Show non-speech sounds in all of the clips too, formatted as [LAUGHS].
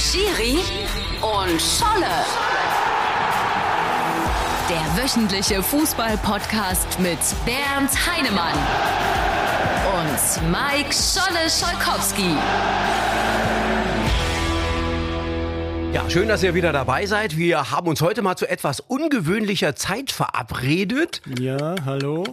Schiri und Scholle. Der wöchentliche Fußball-Podcast mit Bernd Heinemann und Mike Scholle-Scholkowski. Ja, schön, dass ihr wieder dabei seid. Wir haben uns heute mal zu etwas ungewöhnlicher Zeit verabredet. Ja, hallo.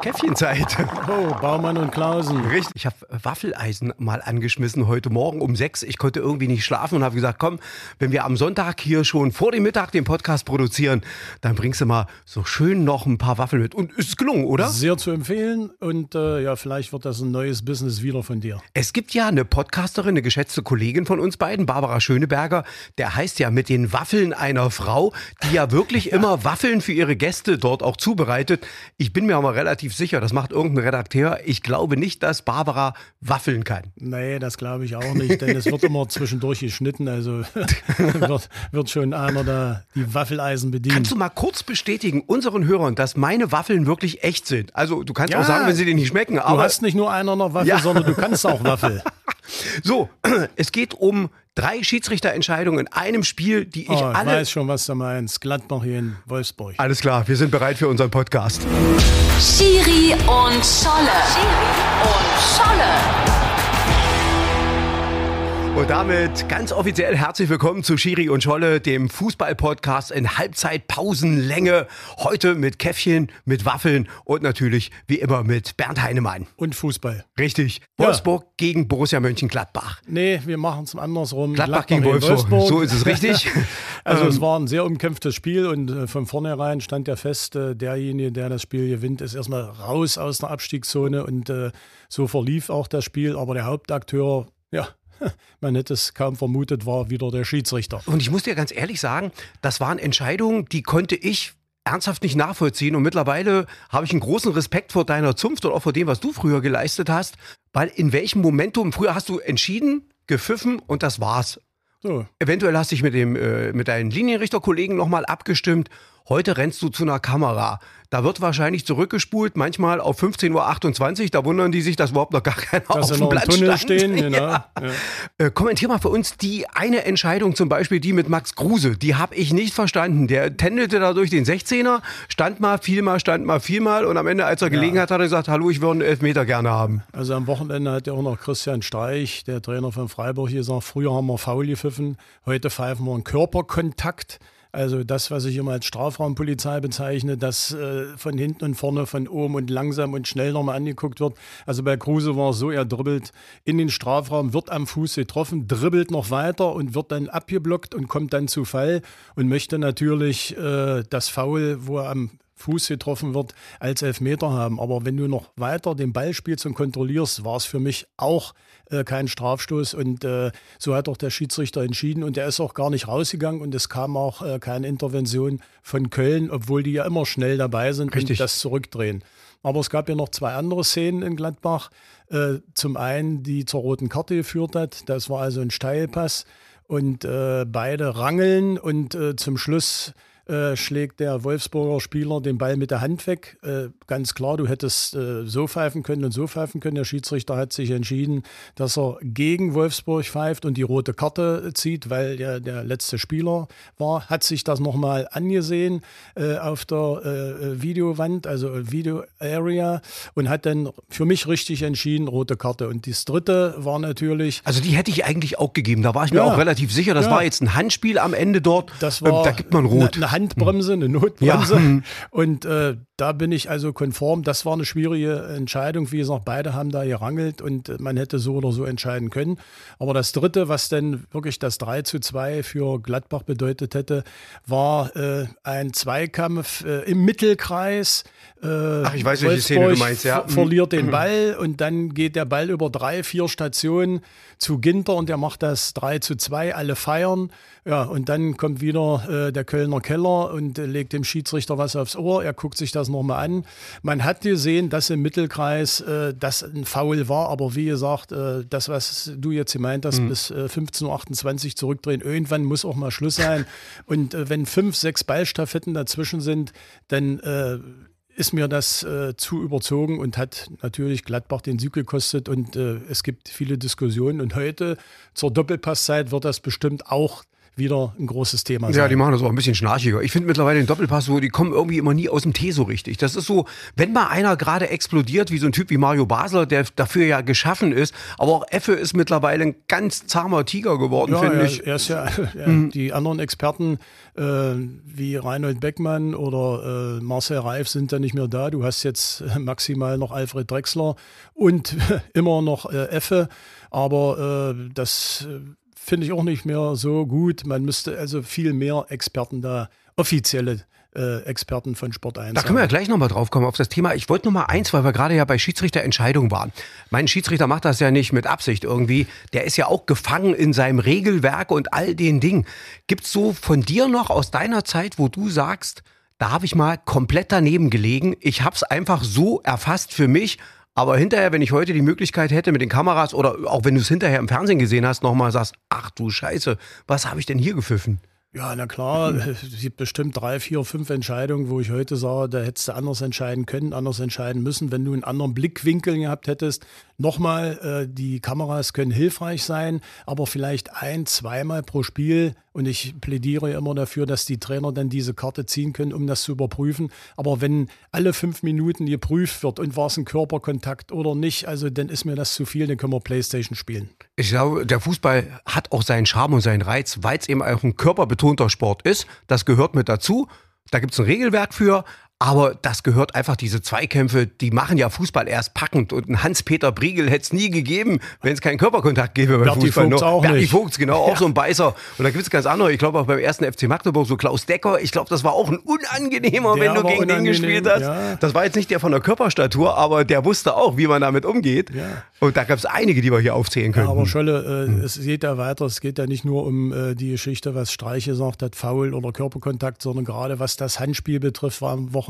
Käffchenzeit. Oh, Baumann und Klausen. Richtig. Ich habe Waffeleisen mal angeschmissen heute Morgen um sechs. Ich konnte irgendwie nicht schlafen und habe gesagt, komm, wenn wir am Sonntag hier schon vor dem Mittag den Podcast produzieren, dann bringst du mal so schön noch ein paar Waffeln mit. Und ist es gelungen, oder? Sehr zu empfehlen und äh, ja, vielleicht wird das ein neues Business wieder von dir. Es gibt ja eine Podcasterin, eine geschätzte Kollegin von uns beiden, Barbara Schöneberger. Der heißt ja mit den Waffeln einer Frau, die ja wirklich immer Waffeln für ihre Gäste dort auch zubereitet. Ich bin mir aber relativ sicher, das macht irgendein Redakteur. Ich glaube nicht, dass Barbara waffeln kann. Nee, das glaube ich auch nicht, denn es wird immer zwischendurch geschnitten, also [LAUGHS] wird, wird schon einer da die Waffeleisen bedient. Kannst du mal kurz bestätigen unseren Hörern, dass meine Waffeln wirklich echt sind? Also du kannst Ja. auch sagen, wenn sie dir nicht schmecken, Du aber hast nicht nur einer noch Waffel, Ja. sondern du kannst auch Waffel. [LAUGHS] so, [CLEARS THROAT] es geht um drei Schiedsrichterentscheidungen in einem Spiel, die ich Oh, ich alle weiß schon, was du meinst. Gladbach hier in Wolfsburg. Alles klar, wir sind bereit für unseren Podcast. Schiri und Scholle. Schiri und Scholle. Und damit ganz offiziell herzlich willkommen zu Schiri und Scholle, dem Fußball-Podcast in Halbzeitpausenlänge. Heute mit Käffchen, mit Waffeln und natürlich wie immer mit Bernd Heinemann. Und Fußball. Richtig. Ja. Wolfsburg gegen Borussia Mönchengladbach. Nee, wir machen es andersrum. Gladbach gegen in Wolfsburg. So ist es richtig. [LAUGHS] [LAUGHS] Also es Ähm, war ein sehr umkämpftes Spiel und äh, von vornherein stand ja fest, äh, derjenige, der das Spiel gewinnt, ist erstmal raus aus der Abstiegszone und äh, so verlief auch das Spiel. Aber der Hauptakteur, ja, [LAUGHS] man hätte es kaum vermutet, war wieder der Schiedsrichter. Und ich muss dir ganz ehrlich sagen, das waren Entscheidungen, die konnte ich ernsthaft nicht nachvollziehen. Und mittlerweile habe ich einen großen Respekt vor deiner Zunft und auch vor dem, was du früher geleistet hast. Weil in welchem Momentum, früher hast du entschieden, gepfiffen und das war's. So, Eventuell hast du dich mit, dem, äh, mit deinen Linienrichterkollegen nochmal abgestimmt. Heute rennst du zu einer Kamera. Da wird wahrscheinlich zurückgespult, manchmal auf 15.28 Uhr. Da wundern die sich, dass überhaupt noch gar keiner auf dass sie dem Platz Tunnel stand. stehen, genau. [LAUGHS] Ja. Ja. Äh, kommentier mal für uns die eine Entscheidung, zum Beispiel die mit Max Kruse. Die habe ich nicht verstanden. Der tändelte da durch den 16er, stand mal, fiel mal, stand mal, fiel mal und am Ende, als er gelegen hat, hat er gesagt, hallo, ich würde einen Elfmeter gerne haben. Also am Wochenende hat ja auch noch Christian Streich, der Trainer von Freiburg, gesagt, früher haben wir faul gepfiffen, heute pfeifen wir einen Körperkontakt. Also das, was ich immer als Strafraumpolizei bezeichne, dass äh, von hinten und vorne, von oben und langsam und schnell nochmal angeguckt wird. Also bei Kruse war es so, er dribbelt in den Strafraum, wird am Fuß getroffen, dribbelt noch weiter und wird dann abgeblockt und kommt dann zu Fall und möchte natürlich äh, das Foul, wo er am Fuß getroffen wird, als Elfmeter haben. Aber wenn du noch weiter den Ball spielst und kontrollierst, war es für mich auch äh, kein Strafstoß. Und äh, so hat auch der Schiedsrichter entschieden. Und er ist auch gar nicht rausgegangen. Und es kam auch äh, keine Intervention von Köln, obwohl die ja immer schnell dabei sind Richtig. und das zurückdrehen. Aber es gab ja noch zwei andere Szenen in Gladbach. Äh, zum einen, die zur roten Karte geführt hat. Das war also ein Steilpass. Und äh, beide rangeln und äh, zum Schluss äh, schlägt der Wolfsburger Spieler den Ball mit der Hand weg. Äh, ganz klar, du hättest äh, so pfeifen können und so pfeifen können. Der Schiedsrichter hat sich entschieden, dass er gegen Wolfsburg pfeift und die rote Karte zieht, weil der der letzte Spieler war. Hat sich das nochmal angesehen äh, auf der äh, Videowand, also Video Area, und hat dann für mich richtig entschieden, rote Karte. Und das dritte war natürlich, Also die hätte ich eigentlich auch gegeben. Da war ich mir Ja. auch relativ sicher. Das Ja. war jetzt ein Handspiel am Ende dort. Das Ähm, war da gibt man rot. Eine, eine Handbremse, eine Notbremse. Ja, hm. Und äh, da bin ich also konform. Das war eine schwierige Entscheidung. Wie gesagt, beide haben da gerangelt und man hätte so oder so entscheiden können. Aber das Dritte, was dann wirklich das 3 zu 2 für Gladbach bedeutet hätte, war äh, ein Zweikampf äh, im Mittelkreis. Äh, Ach, ich weiß, welche Szene du meinst, ja. ver- verliert den Ball und dann geht der Ball über drei, vier Stationen zu Ginter und der macht das 3 zu 2, alle feiern. Ja, und dann kommt wieder äh, der Kölner Keller und legt dem Schiedsrichter was aufs Ohr. Er guckt sich das nochmal an. Man hat gesehen, dass im Mittelkreis äh, das ein Foul war, aber wie gesagt, äh, das, was du jetzt gemeint hast, bis äh, 15.28 Uhr zurückdrehen, irgendwann muss auch mal Schluss sein. Und äh, wenn fünf, sechs Ballstaffetten dazwischen sind, dann äh, ist mir das äh, zu überzogen und hat natürlich Gladbach den Sieg gekostet und äh, es gibt viele Diskussionen und heute zur Doppelpasszeit wird das bestimmt auch wieder ein großes Thema sein. Ja, die machen das auch ein bisschen schnarchiger. Ich finde mittlerweile den Doppelpass so, die kommen irgendwie immer nie aus dem Tee so richtig. Das ist so, wenn mal einer gerade explodiert, wie so ein Typ wie Mario Basler, der dafür ja geschaffen ist, aber auch Effe ist mittlerweile ein ganz zahmer Tiger geworden, ja, finde er, ich. Er ist ja, [LAUGHS] ja mhm. die anderen Experten äh, wie Reinhold Beckmann oder äh, Marcel Reif sind da nicht mehr da. Du hast jetzt maximal noch Alfred Drexler und [LAUGHS] immer noch äh, Effe. Aber äh, das äh, finde ich auch nicht mehr so gut. Man müsste also viel mehr Experten da, offizielle äh, Experten von Sport 1. Da können wir ja gleich nochmal drauf kommen auf das Thema. Ich wollte noch mal eins, weil wir gerade ja bei Schiedsrichterentscheidungen waren. Mein Schiedsrichter macht das ja nicht mit Absicht irgendwie. Der ist ja auch gefangen in seinem Regelwerk und all den Dingen. Gibt es so von dir noch aus deiner Zeit, wo du sagst, da habe ich mal komplett daneben gelegen. Ich habe es einfach so erfasst für mich aber hinterher, wenn ich heute die Möglichkeit hätte mit den Kameras oder auch wenn du es hinterher im Fernsehen gesehen hast, nochmal sagst, ach du Scheiße, was habe ich denn hier gepfiffen? Ja, na klar, [LAUGHS] es gibt bestimmt drei, vier, fünf Entscheidungen, wo ich heute sage, da hättest du anders entscheiden können, anders entscheiden müssen, wenn du einen anderen Blickwinkel gehabt hättest. Nochmal, äh, die Kameras können hilfreich sein, aber vielleicht ein, zweimal pro Spiel. Und ich plädiere immer dafür, dass die Trainer dann diese Karte ziehen können, um das zu überprüfen. Aber wenn alle fünf Minuten geprüft wird und war es ein Körperkontakt oder nicht, also dann ist mir das zu viel, dann können wir Playstation spielen. Ich glaube, der Fußball hat auch seinen Charme und seinen Reiz, weil es eben auch ein körperbetonter Sport ist. Das gehört mit dazu. Da gibt es ein Regelwerk für, aber das gehört einfach, diese Zweikämpfe, die machen ja Fußball erst packend. Und ein Hans-Peter Briegel hätte es nie gegeben, wenn es keinen Körperkontakt gäbe beim Berti Fußball. Vogts auch Berti nicht. Vogts, genau, auch Ja. so ein Beißer. Und da gibt es ganz andere. Ich glaube auch beim ersten FC Magdeburg, so Klaus Decker. Ich glaube, das war auch ein unangenehmer, Der wenn du gegen den gespielt hast. ja. Das war jetzt nicht der von der Körperstatur, aber der wusste auch, wie man damit umgeht. Ja. Und da gab es einige, die wir hier aufzählen können. Aber Scholle, äh, es geht ja weiter. Es geht ja nicht nur um äh, die Geschichte, was Streich gesagt hat, Foul oder Körperkontakt, sondern gerade was das Handspiel betrifft, war am Wochenende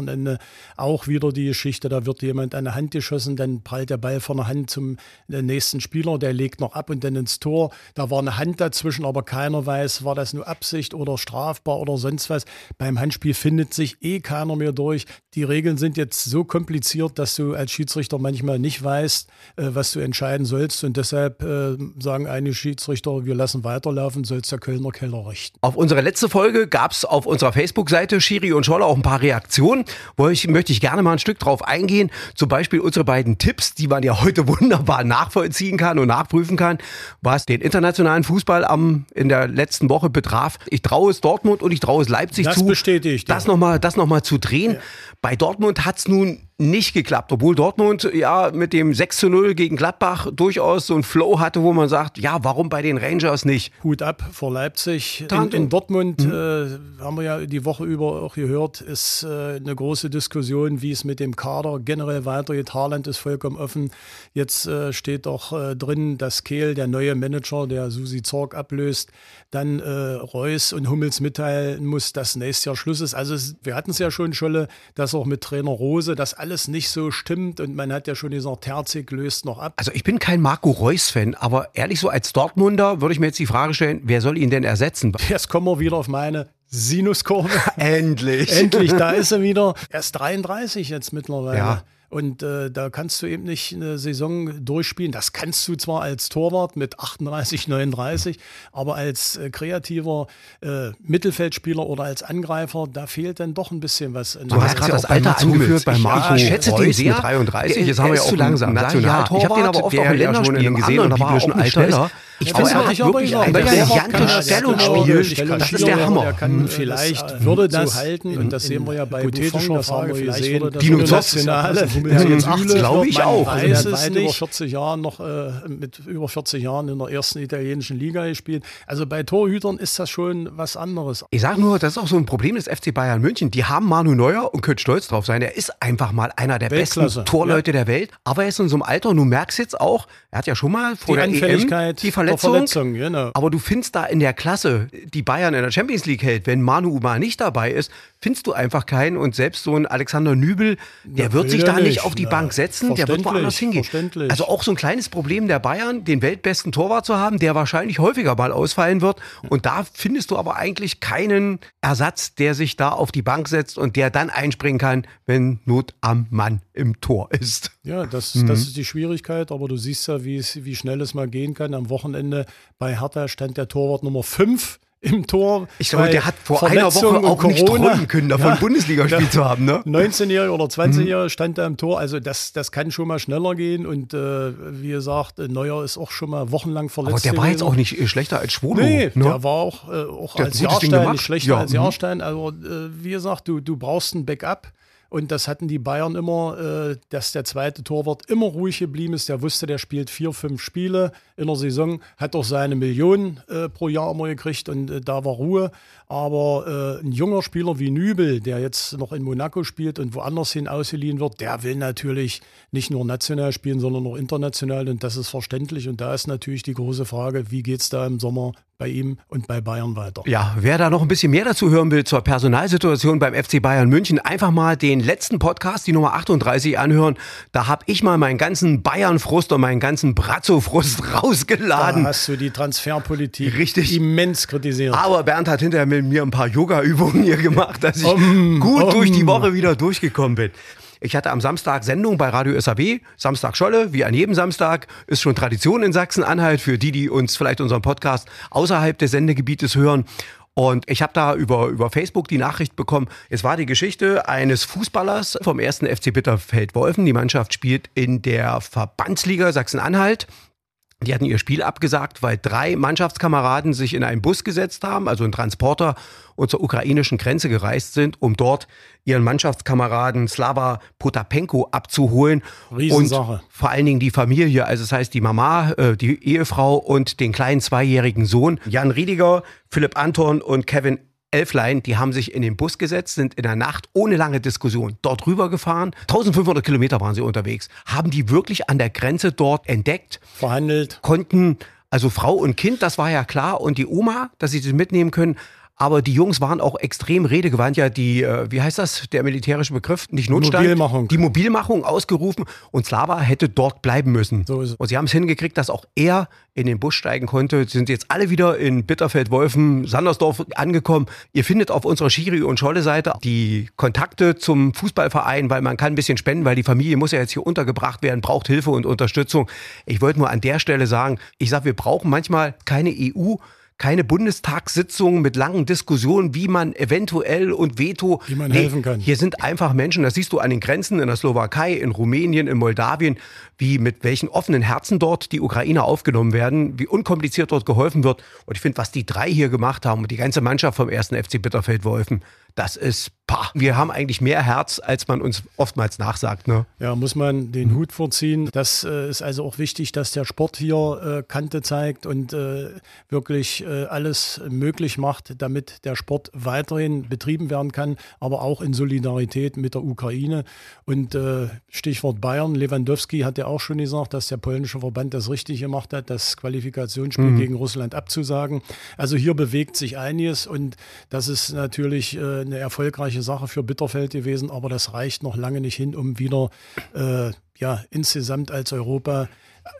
auch wieder die Geschichte. Da wird jemand an der Hand geschossen, dann prallt der Ball von der Hand zum äh, nächsten Spieler, der legt noch ab und dann ins Tor. Da war eine Hand dazwischen, aber keiner weiß, war das nur Absicht oder strafbar oder sonst was. Beim Handspiel findet sich eh keiner mehr durch. Die Regeln sind jetzt so kompliziert, dass du als Schiedsrichter manchmal nicht weißt, äh, was du entscheiden sollst. Und deshalb äh, sagen einige Schiedsrichter, wir lassen weiterlaufen, soll es der Kölner Keller richten. Auf unsere letzte Folge gab es auf unserer Facebook-Seite Schiri und Scholler auch ein paar Reaktionen. Wo ich, möchte ich gerne mal ein Stück drauf eingehen. Zum Beispiel unsere beiden Tipps, die man ja heute [LAUGHS] wunderbar nachvollziehen kann und nachprüfen kann, was den internationalen Fußball am, in der letzten Woche betraf. Ich traue es Dortmund und ich traue es Leipzig Das zu. ich dir. Das nochmal das noch mal zu drehen. Bei Dortmund hat es nun nicht geklappt, obwohl Dortmund ja mit dem 6 zu 0 gegen Gladbach durchaus so einen Flow hatte, wo man sagt, ja, warum bei den Rangers nicht? Hut ab vor Leipzig. In, in Dortmund äh, haben wir ja die Woche über auch gehört, ist äh, eine große Diskussion, wie es mit dem Kader generell weitergeht. Haaland ist vollkommen offen. Jetzt äh, steht doch äh, drin, dass Kehl, der neue Manager, der Susi Zorg ablöst, dann äh, Reus und Hummels mitteilen muss, dass nächstes Jahr Schluss ist. Also es, wir hatten es ja schon, Scholle, dass auch mit Trainer Rose das alles nicht so stimmt. Und man hat ja schon gesagt, Terzig löst noch ab. Also ich bin kein Marco Reus-Fan, aber ehrlich so als Dortmunder würde ich mir jetzt die Frage stellen, wer soll ihn denn ersetzen? [LAUGHS] Jetzt kommen wir wieder auf meine Sinuskurve. [LAUGHS] Endlich. Endlich, da ist er wieder. Er ist 33 jetzt mittlerweile. Ja. Und äh, da kannst du eben nicht eine Saison durchspielen. Das kannst du zwar als Torwart mit 38, 39, aber als äh, kreativer äh, Mittelfeldspieler oder als Angreifer, da fehlt dann doch ein bisschen was. Du hast gerade ja das Alter angeführt bei Ich- Marco ja, ich schätze Reus den mit sehr. 33. Der- Jetzt haben wir ja zu auch langsam. Ja, Nationaltorwart, ich hab den aber oft auch in ja Länderspielen gesehen und da war auch ein. Schneller. Ich finde, hat sich aber wirklich gesagt, ein brillantes Stellungsspiel. Das ist der Hammer. kann vielleicht Das, äh, würde das halten. und das sehen wir ja bei Buffon, das haben wir vielleicht gesehen. Dino Zoff. Nationale. Ja, jetzt 80, glaube ich auch. Weiß Also es hat weit nicht. über 40 Jahren noch äh, mit über 40 Jahren in der ersten italienischen Liga gespielt. Also bei Torhütern ist das schon was anderes. Ich sage nur, das ist auch so ein Problem des FC Bayern München. Die haben Manu Neuer und können stolz drauf sein. Er ist einfach mal einer der Weltklasse, besten Torleute der Welt. Aber er ist in so einem Alter, und du merkst jetzt auch, er hat ja schon mal vor Die der EM die Verletzung. Verletzung, genau. Aber du findest da in der Klasse, die Bayern in der Champions League hält, wenn Manu mal nicht dabei ist, findest du einfach keinen. Und selbst so ein Alexander Nübel, der wird will sich da nicht nicht auf die Na, Bank setzen, der wird woanders hingehen. Also auch so ein kleines Problem der Bayern, den weltbesten Torwart zu haben, der wahrscheinlich häufiger mal ausfallen wird. Und da findest du aber eigentlich keinen Ersatz, der sich da auf die Bank setzt und der dann einspringen kann, wenn Not am Mann im Tor ist. Ja, das, Mhm. das ist die Schwierigkeit, aber du siehst ja, wie, es, wie schnell es mal gehen kann. Am Wochenende bei Hertha stand der Torwart Nummer 5 im Tor. Ich glaube, der hat vor einer Verletzung Woche auch und nicht Corona- träumen können, davon Ja. Bundesligaspiel zu haben. Ne? [LAUGHS] 19-Jähriger oder 20-Jähriger stand da im Tor. Also das, das kann schon mal schneller gehen. Und äh, wie gesagt, Neuer ist auch schon mal wochenlang verletzt. Aber der war jetzt auch nicht äh, schlechter als Schwolo. Nee, ne? der war auch, äh, auch Der als Jahrstein nicht schlechter Ja, als mhm. Jahrstein. Also äh, wie gesagt, du, du brauchst ein Backup. Und das hatten die Bayern immer, äh, dass der zweite Torwart immer ruhig geblieben ist. Der wusste, der spielt vier, fünf Spiele in der Saison, hat auch seine Millionen äh, pro Jahr immer gekriegt und äh, da war Ruhe. Aber äh, ein junger Spieler wie Nübel, der jetzt noch in Monaco spielt und woanders hin ausgeliehen wird, der will natürlich nicht nur national spielen, sondern auch international. Und das ist verständlich. Und da ist natürlich die große Frage, wie geht es da im Sommer bei ihm und bei Bayern weiter? Ja, wer da noch ein bisschen mehr dazu hören will zur Personalsituation beim FC Bayern München, einfach mal den letzten Podcast, die Nummer 38, anhören. Da habe ich mal meinen ganzen Bayern-Frust und meinen ganzen Brazzo-Frust [LAUGHS] Da rausgeladen. hast du die Transferpolitik Richtig. immens kritisiert. Aber Bernd hat hinterher mit mir ein paar Yoga-Übungen hier gemacht, dass ich Um, gut um. durch die Woche wieder durchgekommen bin. Ich hatte am Samstag Sendung bei Radio SAW, Samstag Scholle, wie an jedem Samstag, ist schon Tradition in Sachsen-Anhalt für die, die uns vielleicht unseren Podcast außerhalb des Sendegebietes hören. Und ich habe da über, über Facebook die Nachricht bekommen, es war die Geschichte eines Fußballers vom ersten FC Bitterfeld-Wolfen. Die Mannschaft spielt in der Verbandsliga Sachsen-Anhalt. Die hatten ihr Spiel abgesagt, weil drei Mannschaftskameraden sich in einen Bus gesetzt haben, also einen Transporter, und zur ukrainischen Grenze gereist sind, um dort ihren Mannschaftskameraden Slava Potapenko abzuholen. Riesensache. Und vor allen Dingen die Familie, also das heißt die Mama, äh, die Ehefrau und den kleinen zweijährigen Sohn. Jan Riediger, Philipp Anton und Kevin Elflein, die haben sich in den Bus gesetzt, sind in der Nacht ohne lange Diskussion dort rübergefahren. 1500 Kilometer waren sie unterwegs. Haben die wirklich an der Grenze dort entdeckt, Verhandelt. konnten, also Frau und Kind, das war ja klar, und die Oma, dass sie sie mitnehmen können. Aber die Jungs waren auch extrem redegewandt. Ja, die, äh, wie heißt das, der militärische Begriff? Nicht Notstand. Mobilmachung. Die Mobilmachung ausgerufen und Slava hätte dort bleiben müssen. So ist es. Und sie haben es hingekriegt, dass auch er in den Bus steigen konnte. Sie sind jetzt alle wieder in Bitterfeld-Wolfen, Sandersdorf angekommen. Ihr findet auf unserer Schiri- und Scholle-Seite die Kontakte zum Fußballverein, weil man kann ein bisschen spenden, weil die Familie muss ja jetzt hier untergebracht werden, braucht Hilfe und Unterstützung. Ich wollte nur an der Stelle sagen, ich sage, wir brauchen manchmal keine EU, keine Bundestagssitzungen mit langen Diskussionen, wie man eventuell und Veto. Wie man helfen kann. Hier sind einfach Menschen, das siehst du an den Grenzen in der Slowakei, in Rumänien, in Moldawien, wie mit welchen offenen Herzen dort die Ukrainer aufgenommen werden, wie unkompliziert dort geholfen wird. Und ich finde, was die drei hier gemacht haben und die ganze Mannschaft vom ersten FC Bitterfeld-Wolfen, das ist, pah, wir haben eigentlich mehr Herz, als man uns oftmals nachsagt. Ne? Ja, muss man den Hut vorziehen. Das äh, ist also auch wichtig, dass der Sport hier äh, Kante zeigt und äh, wirklich äh, alles möglich macht, damit der Sport weiterhin betrieben werden kann, aber auch in Solidarität mit der Ukraine. Und äh, Stichwort Bayern, Lewandowski hat ja auch schon gesagt, dass der polnische Verband das richtig gemacht hat, das Qualifikationsspiel gegen Russland abzusagen. Also hier bewegt sich einiges und das ist natürlich äh, eine erfolgreiche Sache für Bitterfeld gewesen, aber das reicht noch lange nicht hin, um wieder äh, ja, insgesamt als Europa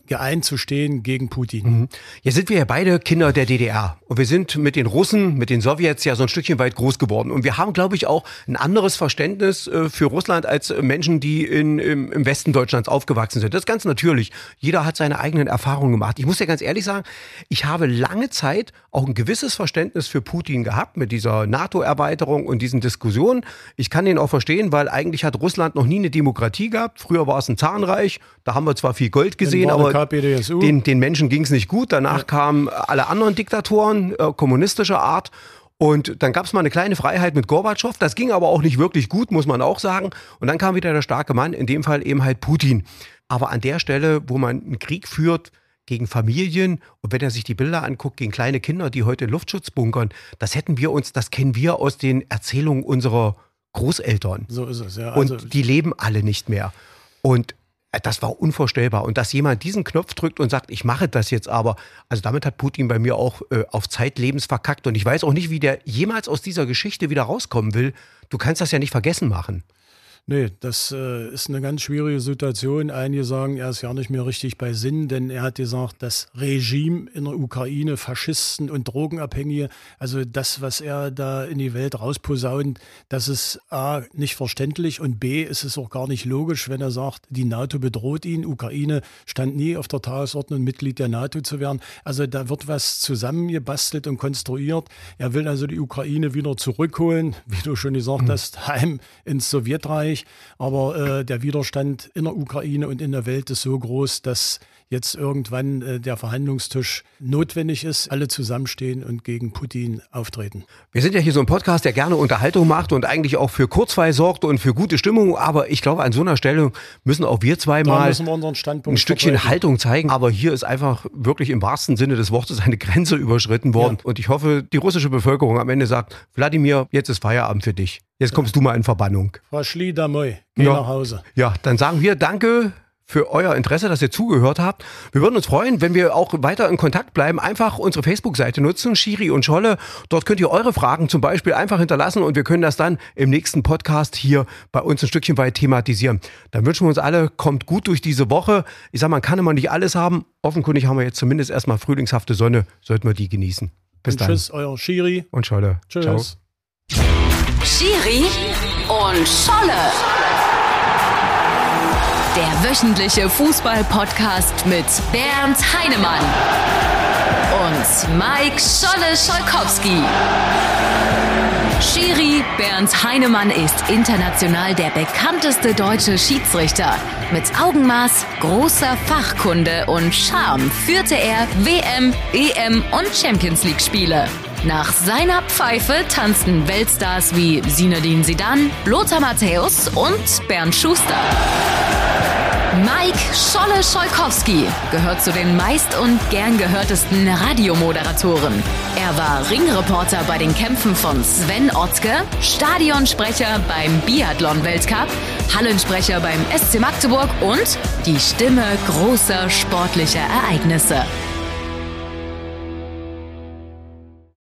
geeint zu stehen gegen Putin. Jetzt sind wir ja beide Kinder der DDR und wir sind mit den Russen, mit den Sowjets ja so ein Stückchen weit groß geworden und wir haben, glaube ich, auch ein anderes Verständnis äh, für Russland als Menschen, die in, im, im Westen Deutschlands aufgewachsen sind. Das ist ganz natürlich. Jeder hat seine eigenen Erfahrungen gemacht. Ich muss ja ganz ehrlich sagen, ich habe lange Zeit auch ein gewisses Verständnis für Putin gehabt mit dieser NATO-Erweiterung und diesen Diskussionen. Ich kann den auch verstehen, weil eigentlich hat Russland noch nie eine Demokratie gehabt. Früher war es ein Zahnreich, da haben wir zwar viel Gold gesehen, aber den, den Menschen ging es nicht gut. Danach kamen alle anderen Diktatoren äh, kommunistischer Art. Und dann gab es mal eine kleine Freiheit mit Gorbatschow. Das ging aber auch nicht wirklich gut, muss man auch sagen. Und dann kam wieder der starke Mann, in dem Fall eben halt Putin. Aber an der Stelle, wo man einen Krieg führt gegen Familien und wenn er sich die Bilder anguckt, gegen kleine Kinder, die heute in Luftschutz bunkern, das hätten wir uns, das kennen wir aus den Erzählungen unserer Großeltern. So ist es, ja. Also, Und die leben alle nicht mehr. Und das war unvorstellbar. Und dass jemand diesen Knopf drückt und sagt, ich mache das jetzt aber, also damit hat Putin bei mir auch äh, auf zeitlebens verkackt. Und ich weiß auch nicht, wie der jemals aus dieser Geschichte wieder rauskommen will. Du kannst das ja nicht vergessen machen. Nee, das äh, ist eine ganz schwierige Situation. Einige sagen, er ist ja nicht mehr richtig bei Sinn, denn er hat gesagt, das Regime in der Ukraine, Faschisten und Drogenabhängige, also das, was er da in die Welt rausposaunt, das ist A, nicht verständlich und B, ist es auch gar nicht logisch, wenn er sagt, die NATO bedroht ihn. Ukraine stand nie auf der Tagesordnung, Mitglied der NATO zu werden. Also da wird was zusammengebastelt und konstruiert. Er will also die Ukraine wieder zurückholen, wie du schon gesagt mhm. hast, heim ins Sowjetreich. Aber äh, der Widerstand in der Ukraine und in der Welt ist so groß, dass jetzt irgendwann äh, der Verhandlungstisch notwendig ist, alle zusammenstehen und gegen Putin auftreten. Wir sind ja hier so ein Podcast, der gerne Unterhaltung macht und eigentlich auch für Kurzweil sorgt und für gute Stimmung. Aber ich glaube, an so einer Stelle müssen auch wir zwei da mal wir ein Stückchen verbreiten. Haltung zeigen. Aber hier ist einfach wirklich im wahrsten Sinne des Wortes eine Grenze überschritten worden. Ja. Und ich hoffe, die russische Bevölkerung am Ende sagt, Wladimir, jetzt ist Feierabend für dich. Jetzt kommst du mal in Verbannung. Frau Schlie, geh ja. nach Hause. Ja, dann sagen wir Danke für euer Interesse, dass ihr zugehört habt. Wir würden uns freuen, wenn wir auch weiter in Kontakt bleiben. Einfach unsere Facebook-Seite nutzen, Schiri und Scholle. Dort könnt ihr eure Fragen zum Beispiel einfach hinterlassen und wir können das dann im nächsten Podcast hier bei uns ein Stückchen weit thematisieren. Dann wünschen wir uns alle, kommt gut durch diese Woche. Ich sage, man kann immer nicht alles haben. Offenkundig haben wir jetzt zumindest erstmal frühlingshafte Sonne, sollten wir die genießen. Bis und dann. Tschüss, euer Schiri. Und Scholle. Tschüss. Ciao. Schiri und Scholle der wöchentliche Fußball-Podcast mit Bernd Heinemann und Mike Scholle-Scholkowski. Schiri Bernd Heinemann ist international der bekannteste deutsche Schiedsrichter. Mit Augenmaß, großer Fachkunde und Charme führte er WM, EM und Champions League Spiele. Nach seiner Pfeife tanzten Weltstars wie Sinedin Sidan, Lothar Matthäus und Bernd Schuster. Mike Scholle-Scholkowski gehört zu den meist und gern gehörtesten Radiomoderatoren. Er war Ringreporter bei den Kämpfen von Sven Ottke, Stadionsprecher beim Biathlon-Weltcup, Hallensprecher beim SC Magdeburg und die Stimme großer sportlicher Ereignisse.